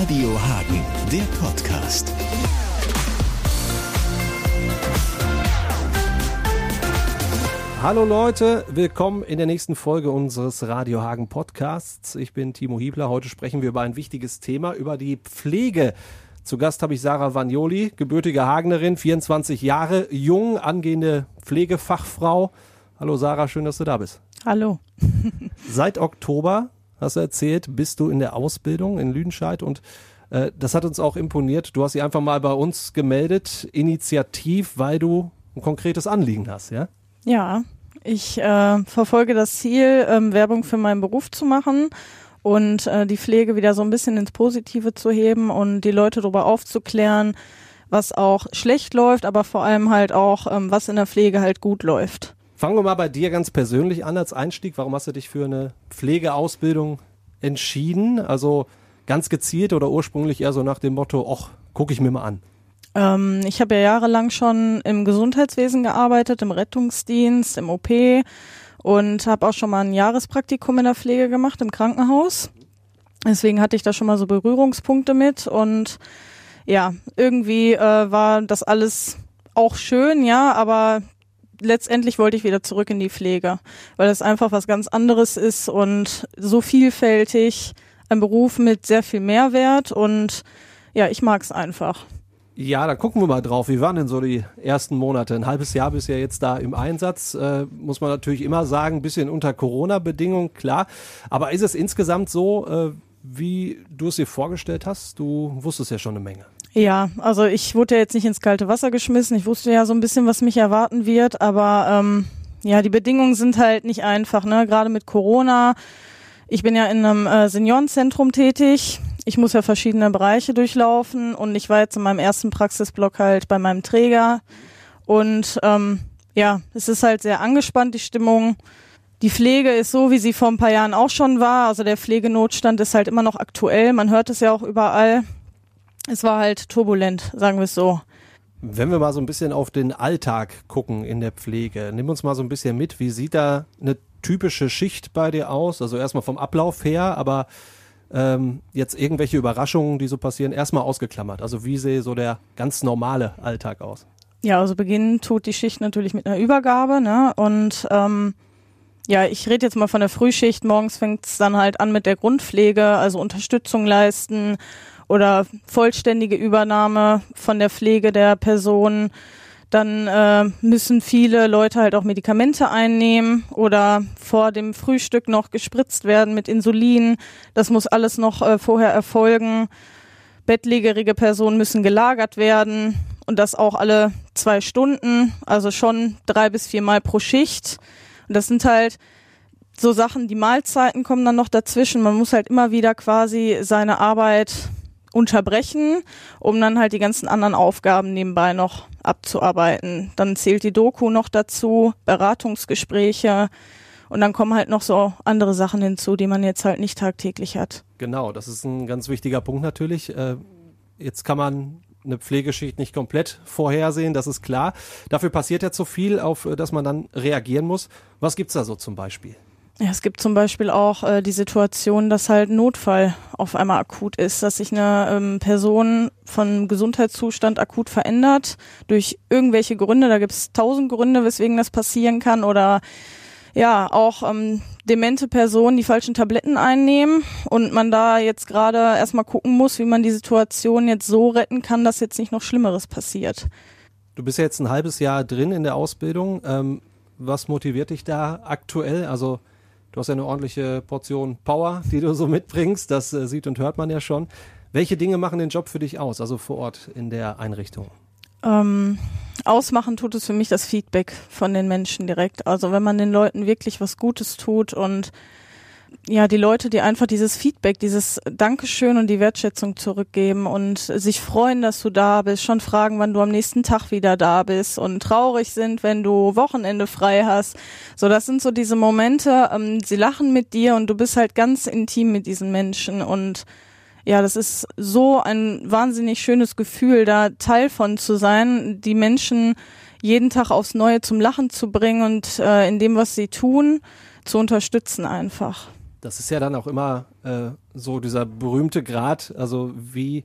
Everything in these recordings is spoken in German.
Radio Hagen, der Podcast. Hallo Leute, willkommen in der nächsten Folge unseres Radio Hagen Podcasts. Ich bin Timo Hiebler. Heute sprechen wir über ein wichtiges Thema, über die Pflege. Zu Gast habe ich Sarah Vagnoli, gebürtige Hagenerin, 24 Jahre, jung, angehende Pflegefachfrau. Hallo Sarah, schön, dass du da bist. Hallo. Seit Oktober, hast du erzählt, bist du in der Ausbildung in Lüdenscheid und äh, das hat uns auch imponiert. Du hast sie einfach mal bei uns gemeldet, initiativ, weil du ein konkretes Anliegen hast, ja? Ja, ich äh, verfolge das Ziel, ähm, Werbung für meinen Beruf zu machen und äh, die Pflege wieder so ein bisschen ins Positive zu heben und die Leute darüber aufzuklären, was auch schlecht läuft, aber vor allem halt auch, ähm, was in der Pflege halt gut läuft. Fangen wir mal bei dir ganz persönlich an als Einstieg. Warum hast du dich für eine Pflegeausbildung entschieden? Also ganz gezielt oder ursprünglich eher so nach dem Motto, ach, gucke ich mir mal an. Ähm, ich habe ja jahrelang schon im Gesundheitswesen gearbeitet, im Rettungsdienst, im OP und habe auch schon mal ein Jahrespraktikum in der Pflege gemacht im Krankenhaus. Deswegen hatte ich da schon mal so Berührungspunkte mit und ja, irgendwie äh, war das alles auch schön, ja, aber letztendlich wollte ich wieder zurück in die Pflege, weil das einfach was ganz anderes ist und so vielfältig, ein Beruf mit sehr viel Mehrwert und ja, ich mag es einfach. Ja, da gucken wir mal drauf. Wie waren denn so die ersten Monate? Ein halbes Jahr bist ja jetzt da im Einsatz. Äh, muss man natürlich immer sagen, ein bisschen unter Corona-Bedingungen, klar. Aber ist es insgesamt so, äh, wie du es dir vorgestellt hast? Du wusstest ja schon eine Menge. Ja, also ich wurde ja jetzt nicht ins kalte Wasser geschmissen. Ich wusste ja so ein bisschen, was mich erwarten wird, aber ähm, ja, die Bedingungen sind halt nicht einfach, ne? Gerade mit Corona. Ich bin ja in einem äh, Seniorenzentrum tätig ich muss ja verschiedene Bereiche durchlaufen und ich war jetzt in meinem ersten Praxisblock halt bei meinem Träger und ähm, ja, es ist halt sehr angespannt, die Stimmung. Die Pflege ist so, wie sie vor ein paar Jahren auch schon war. Also der Pflegenotstand ist halt immer noch aktuell. Man hört es ja auch überall. Es war halt turbulent, sagen wir es so. Wenn wir mal so ein bisschen auf den Alltag gucken in der Pflege, nimm uns mal so ein bisschen mit. Wie sieht da eine typische Schicht bei dir aus? Also erstmal vom Ablauf her, aber ähm, jetzt irgendwelche Überraschungen, die so passieren, erstmal ausgeklammert. Also wie sehe so der ganz normale Alltag aus? Ja, also beginnen tut die Schicht natürlich mit einer Übergabe, ne? Und ähm, ja, ich rede jetzt mal von der Frühschicht. Morgens fängt es dann halt an mit der Grundpflege, also Unterstützung leisten oder vollständige Übernahme von der Pflege der Person dann äh, müssen viele Leute halt auch Medikamente einnehmen oder vor dem Frühstück noch gespritzt werden mit Insulin. Das muss alles noch äh, vorher erfolgen. Bettlägerige Personen müssen gelagert werden und das auch alle zwei Stunden, also schon drei bis viermal pro Schicht. Und das sind halt so Sachen, die Mahlzeiten kommen dann noch dazwischen. Man muss halt immer wieder quasi seine Arbeit unterbrechen, um dann halt die ganzen anderen Aufgaben nebenbei noch abzuarbeiten. Dann zählt die Doku noch dazu, Beratungsgespräche und dann kommen halt noch so andere Sachen hinzu, die man jetzt halt nicht tagtäglich hat. Genau, das ist ein ganz wichtiger Punkt natürlich. Äh, jetzt kann man eine Pflegeschicht nicht komplett vorhersehen, das ist klar. Dafür passiert ja zu viel, auf das man dann reagieren muss. Was gibt's da so zum Beispiel? Ja, es gibt zum Beispiel auch äh, die Situation, dass halt Notfall auf einmal akut ist, dass sich eine ähm, Person von Gesundheitszustand akut verändert durch irgendwelche Gründe. Da gibt es tausend Gründe, weswegen das passieren kann oder ja, auch ähm, demente Personen die falschen Tabletten einnehmen und man da jetzt gerade erstmal gucken muss, wie man die Situation jetzt so retten kann, dass jetzt nicht noch Schlimmeres passiert. Du bist ja jetzt ein halbes Jahr drin in der Ausbildung. Ähm, was motiviert dich da aktuell? Also Du hast ja eine ordentliche Portion Power, die du so mitbringst. Das äh, sieht und hört man ja schon. Welche Dinge machen den Job für dich aus, also vor Ort in der Einrichtung? Ähm, ausmachen tut es für mich das Feedback von den Menschen direkt. Also wenn man den Leuten wirklich was Gutes tut und ja, die Leute, die einfach dieses Feedback, dieses Dankeschön und die Wertschätzung zurückgeben und sich freuen, dass du da bist, schon fragen, wann du am nächsten Tag wieder da bist und traurig sind, wenn du Wochenende frei hast. So, das sind so diese Momente, ähm, sie lachen mit dir und du bist halt ganz intim mit diesen Menschen und ja, das ist so ein wahnsinnig schönes Gefühl, da Teil von zu sein, die Menschen jeden Tag aufs Neue zum Lachen zu bringen und äh, in dem, was sie tun, zu unterstützen einfach das ist ja dann auch immer äh, so dieser berühmte Grad, also wie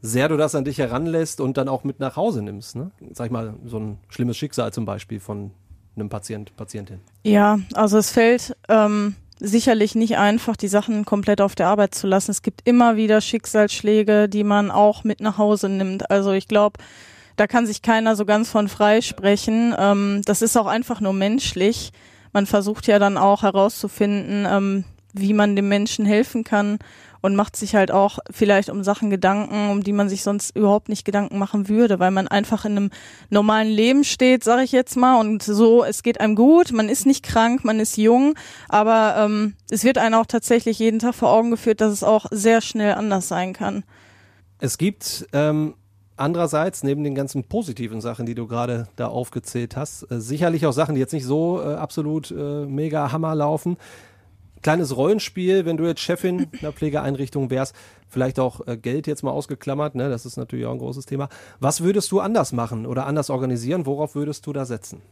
sehr du das an dich heranlässt und dann auch mit nach Hause nimmst. Ne? Sag ich mal, so ein schlimmes Schicksal zum Beispiel von einem Patient, Patientin. Ja, also es fällt ähm, sicherlich nicht einfach, die Sachen komplett auf der Arbeit zu lassen. Es gibt immer wieder Schicksalsschläge, die man auch mit nach Hause nimmt. Also ich glaube, da kann sich keiner so ganz von frei sprechen. Ähm, das ist auch einfach nur menschlich. Man versucht ja dann auch herauszufinden, ähm, wie man dem Menschen helfen kann und macht sich halt auch vielleicht um Sachen Gedanken, um die man sich sonst überhaupt nicht Gedanken machen würde, weil man einfach in einem normalen Leben steht, sage ich jetzt mal, und so, es geht einem gut, man ist nicht krank, man ist jung, aber ähm, es wird einem auch tatsächlich jeden Tag vor Augen geführt, dass es auch sehr schnell anders sein kann. Es gibt ähm, andererseits neben den ganzen positiven Sachen, die du gerade da aufgezählt hast, äh, sicherlich auch Sachen, die jetzt nicht so äh, absolut äh, mega Hammer laufen kleines Rollenspiel, wenn du jetzt Chefin einer Pflegeeinrichtung wärst, vielleicht auch äh, Geld jetzt mal ausgeklammert, ne? das ist natürlich auch ein großes Thema. Was würdest du anders machen oder anders organisieren? Worauf würdest du da setzen?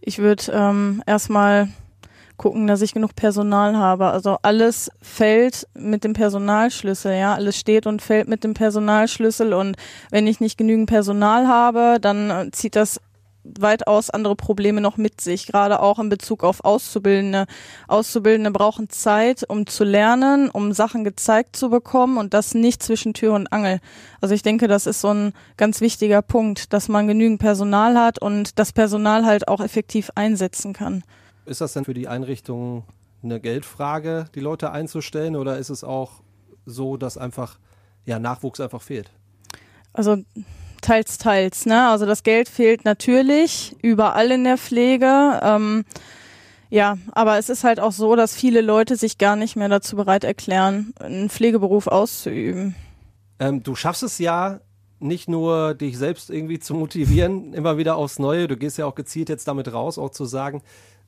Ich würde ähm, erstmal gucken, dass ich genug Personal habe. Also alles fällt mit dem Personalschlüssel, ja. Alles steht und fällt mit dem Personalschlüssel und wenn ich nicht genügend Personal habe, dann äh, zieht das weitaus andere Probleme noch mit sich, gerade auch in Bezug auf Auszubildende. Auszubildende brauchen Zeit, um zu lernen, um Sachen gezeigt zu bekommen und das nicht zwischen Tür und Angel. Also ich denke, das ist so ein ganz wichtiger Punkt, dass man genügend Personal hat und das Personal halt auch effektiv einsetzen kann. Ist das denn für die Einrichtung eine Geldfrage, die Leute einzustellen oder ist es auch so, dass einfach ja, Nachwuchs einfach fehlt? Also teils, teils. Ne? Also das Geld fehlt natürlich überall in der Pflege. Ähm, ja, aber es ist halt auch so, dass viele Leute sich gar nicht mehr dazu bereit erklären, einen Pflegeberuf auszuüben. Ähm, du schaffst es ja nicht nur, dich selbst irgendwie zu motivieren, immer wieder aufs Neue. Du gehst ja auch gezielt jetzt damit raus, auch zu sagen,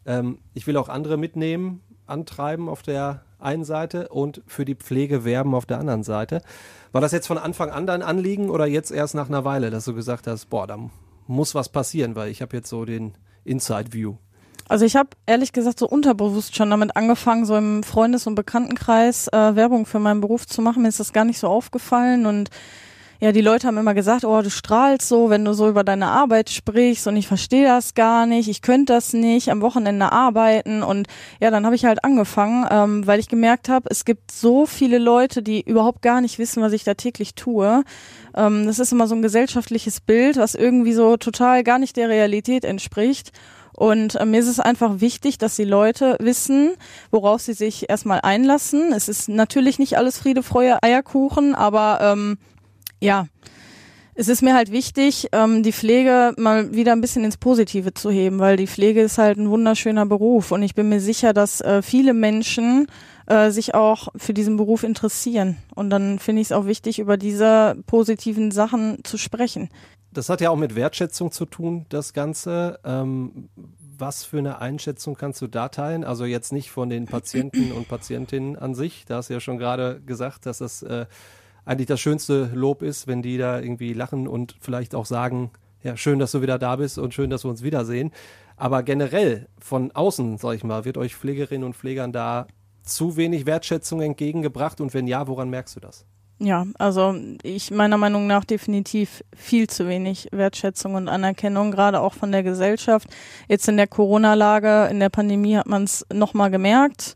ähm, ich will auch andere mitnehmen, antreiben auf der einen Seite und für die Pflege werben auf der anderen Seite. War das jetzt von Anfang an dein Anliegen oder jetzt erst nach einer Weile, dass du gesagt hast, boah, da muss was passieren, weil ich habe jetzt so den Inside View? Also ich habe ehrlich gesagt so unterbewusst schon damit angefangen, so im Freundes- und Bekanntenkreis äh, Werbung für meinen Beruf zu machen. Mir ist das gar nicht so aufgefallen und ja, die Leute haben immer gesagt, oh, du strahlst so, wenn du so über deine Arbeit sprichst und ich verstehe das gar nicht, ich könnte das nicht, am Wochenende arbeiten und ja, dann habe ich halt angefangen, ähm, weil ich gemerkt habe, es gibt so viele Leute, die überhaupt gar nicht wissen, was ich da täglich tue. Ähm, das ist immer so ein gesellschaftliches Bild, was irgendwie so total gar nicht der Realität entspricht. Und äh, mir ist es einfach wichtig, dass die Leute wissen, worauf sie sich erstmal einlassen. Es ist natürlich nicht alles Friede, Freude, Eierkuchen, aber ähm, ja, es ist mir halt wichtig, ähm, die Pflege mal wieder ein bisschen ins Positive zu heben, weil die Pflege ist halt ein wunderschöner Beruf und ich bin mir sicher, dass äh, viele Menschen äh, sich auch für diesen Beruf interessieren. Und dann finde ich es auch wichtig, über diese positiven Sachen zu sprechen. Das hat ja auch mit Wertschätzung zu tun, das Ganze. Ähm, was für eine Einschätzung kannst du da teilen? Also jetzt nicht von den Patienten und Patientinnen an sich. Da hast du ja schon gerade gesagt, dass das äh, eigentlich das schönste Lob ist, wenn die da irgendwie lachen und vielleicht auch sagen, ja, schön, dass du wieder da bist und schön, dass wir uns wiedersehen. Aber generell von außen, sag ich mal, wird euch Pflegerinnen und Pflegern da zu wenig Wertschätzung entgegengebracht und wenn ja, woran merkst du das? Ja, also ich meiner Meinung nach definitiv viel zu wenig Wertschätzung und Anerkennung, gerade auch von der Gesellschaft. Jetzt in der Corona-Lage, in der Pandemie hat man es nochmal gemerkt.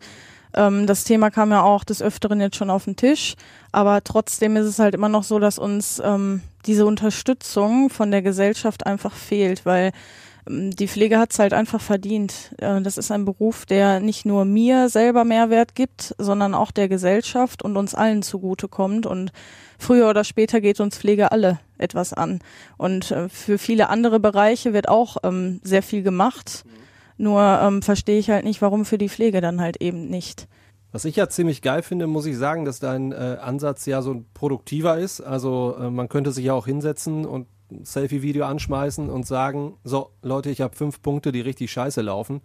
Ähm, das Thema kam ja auch des Öfteren jetzt schon auf den Tisch, aber trotzdem ist es halt immer noch so, dass uns ähm, diese Unterstützung von der Gesellschaft einfach fehlt, weil ähm, die Pflege hat es halt einfach verdient. Äh, das ist ein Beruf, der nicht nur mir selber Mehrwert gibt, sondern auch der Gesellschaft und uns allen zugutekommt. Und früher oder später geht uns Pflege alle etwas an. Und äh, für viele andere Bereiche wird auch ähm, sehr viel gemacht. Mhm. Nur ähm, verstehe ich halt nicht, warum für die Pflege dann halt eben nicht. Was ich ja ziemlich geil finde, muss ich sagen, dass dein äh, Ansatz ja so produktiver ist. Also äh, man könnte sich ja auch hinsetzen und ein Selfie-Video anschmeißen und sagen, so Leute, ich habe fünf Punkte, die richtig scheiße laufen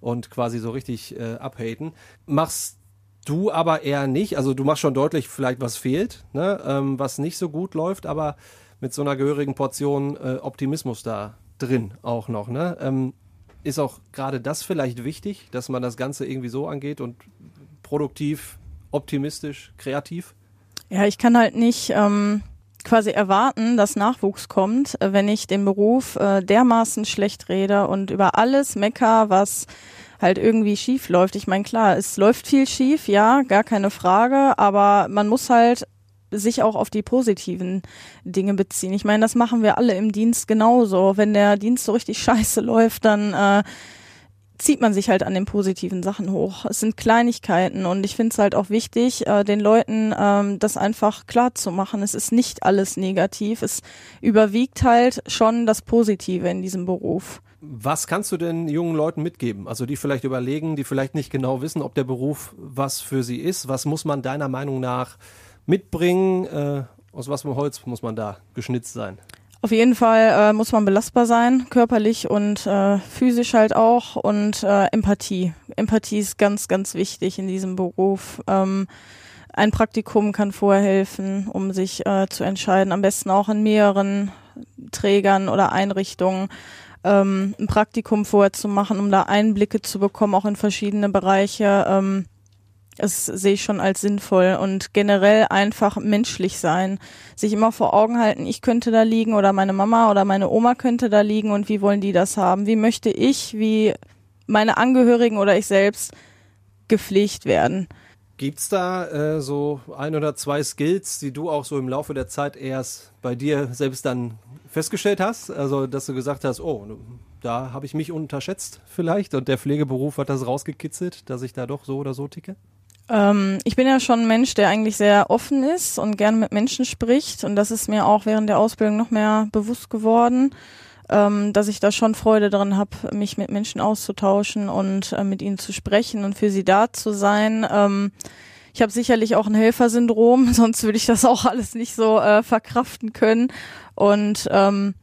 und quasi so richtig äh, abhaten. Machst du aber eher nicht. Also du machst schon deutlich vielleicht, was fehlt, ne? ähm, was nicht so gut läuft, aber mit so einer gehörigen Portion äh, Optimismus da drin auch noch. Ne? Ähm, ist auch gerade das vielleicht wichtig, dass man das Ganze irgendwie so angeht und produktiv optimistisch, kreativ? Ja, ich kann halt nicht ähm, quasi erwarten, dass Nachwuchs kommt, äh, wenn ich den Beruf äh, dermaßen schlecht rede und über alles mecker, was halt irgendwie schief läuft. Ich meine, klar, es läuft viel schief, ja, gar keine Frage, aber man muss halt sich auch auf die positiven Dinge beziehen. Ich meine, das machen wir alle im Dienst genauso. Wenn der Dienst so richtig scheiße läuft, dann äh, zieht man sich halt an den positiven Sachen hoch. Es sind Kleinigkeiten und ich finde es halt auch wichtig, äh, den Leuten ähm, das einfach klar zu machen. Es ist nicht alles negativ. Es überwiegt halt schon das Positive in diesem Beruf. Was kannst du denn jungen Leuten mitgeben? Also die vielleicht überlegen, die vielleicht nicht genau wissen, ob der Beruf was für sie ist. Was muss man deiner Meinung nach mitbringen? Äh, aus was für Holz muss man da geschnitzt sein? Auf jeden Fall äh, muss man belastbar sein, körperlich und äh, physisch halt auch und äh, Empathie. Empathie ist ganz, ganz wichtig in diesem Beruf. Ähm, ein Praktikum kann vorher helfen, um sich äh, zu entscheiden, am besten auch in mehreren Trägern oder Einrichtungen ähm, ein Praktikum vorher zu machen, um da Einblicke zu bekommen, auch in verschiedene Bereiche. Ähm, das sehe ich schon als sinnvoll und generell einfach menschlich sein. Sich immer vor Augen halten, ich könnte da liegen oder meine Mama oder meine Oma könnte da liegen und wie wollen die das haben? Wie möchte ich, wie meine Angehörigen oder ich selbst gepflegt werden? Gibt's da äh, so ein oder zwei Skills, die du auch so im Laufe der Zeit erst bei dir selbst dann festgestellt hast? Also, dass du gesagt hast, oh, da habe ich mich unterschätzt vielleicht und der Pflegeberuf hat das rausgekitzelt, dass ich da doch so oder so ticke? Ähm, ich bin ja schon ein Mensch, der eigentlich sehr offen ist und gerne mit Menschen spricht. Und das ist mir auch während der Ausbildung noch mehr bewusst geworden, ähm, dass ich da schon Freude dran habe, mich mit Menschen auszutauschen und äh, mit ihnen zu sprechen und für sie da zu sein. Ähm, ich habe sicherlich auch ein Helfersyndrom, sonst würde ich das auch alles nicht so äh, verkraften können. Und ähm,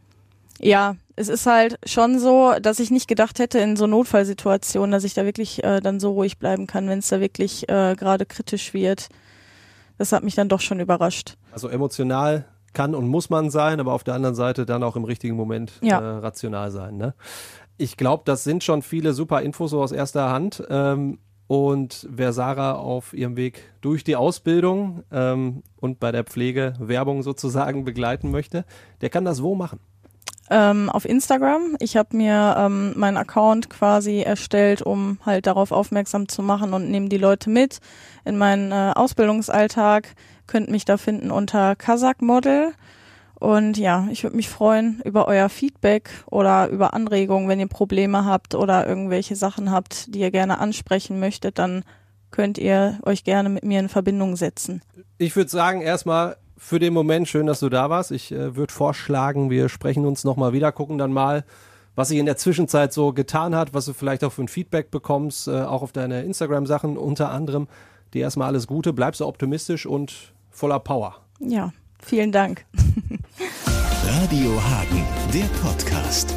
ja, es ist halt schon so, dass ich nicht gedacht hätte in so Notfallsituationen, dass ich da wirklich äh, dann so ruhig bleiben kann, wenn es da wirklich äh, gerade kritisch wird. Das hat mich dann doch schon überrascht. Also emotional kann und muss man sein, aber auf der anderen Seite dann auch im richtigen Moment ja. äh, rational sein. Ne? Ich glaube, das sind schon viele super Infos so aus erster Hand. Ähm, und wer Sarah auf ihrem Weg durch die Ausbildung ähm, und bei der Pflege Werbung sozusagen begleiten möchte, der kann das wo machen? Ähm, auf Instagram. Ich habe mir ähm, meinen Account quasi erstellt, um halt darauf aufmerksam zu machen und nehme die Leute mit in meinen äh, Ausbildungsalltag. Könnt mich da finden unter Kazak Model. Und ja, ich würde mich freuen über euer Feedback oder über Anregungen, wenn ihr Probleme habt oder irgendwelche Sachen habt, die ihr gerne ansprechen möchtet, dann könnt ihr euch gerne mit mir in Verbindung setzen. Ich würde sagen, erstmal für den Moment. Schön, dass du da warst. Ich äh, würde vorschlagen, wir sprechen uns nochmal wieder, gucken dann mal, was sich in der Zwischenzeit so getan hat, was du vielleicht auch für ein Feedback bekommst, äh, auch auf deine Instagram-Sachen unter anderem. Dir erstmal alles Gute, bleib so optimistisch und voller Power. Ja, vielen Dank. Radio Hagen, der Podcast.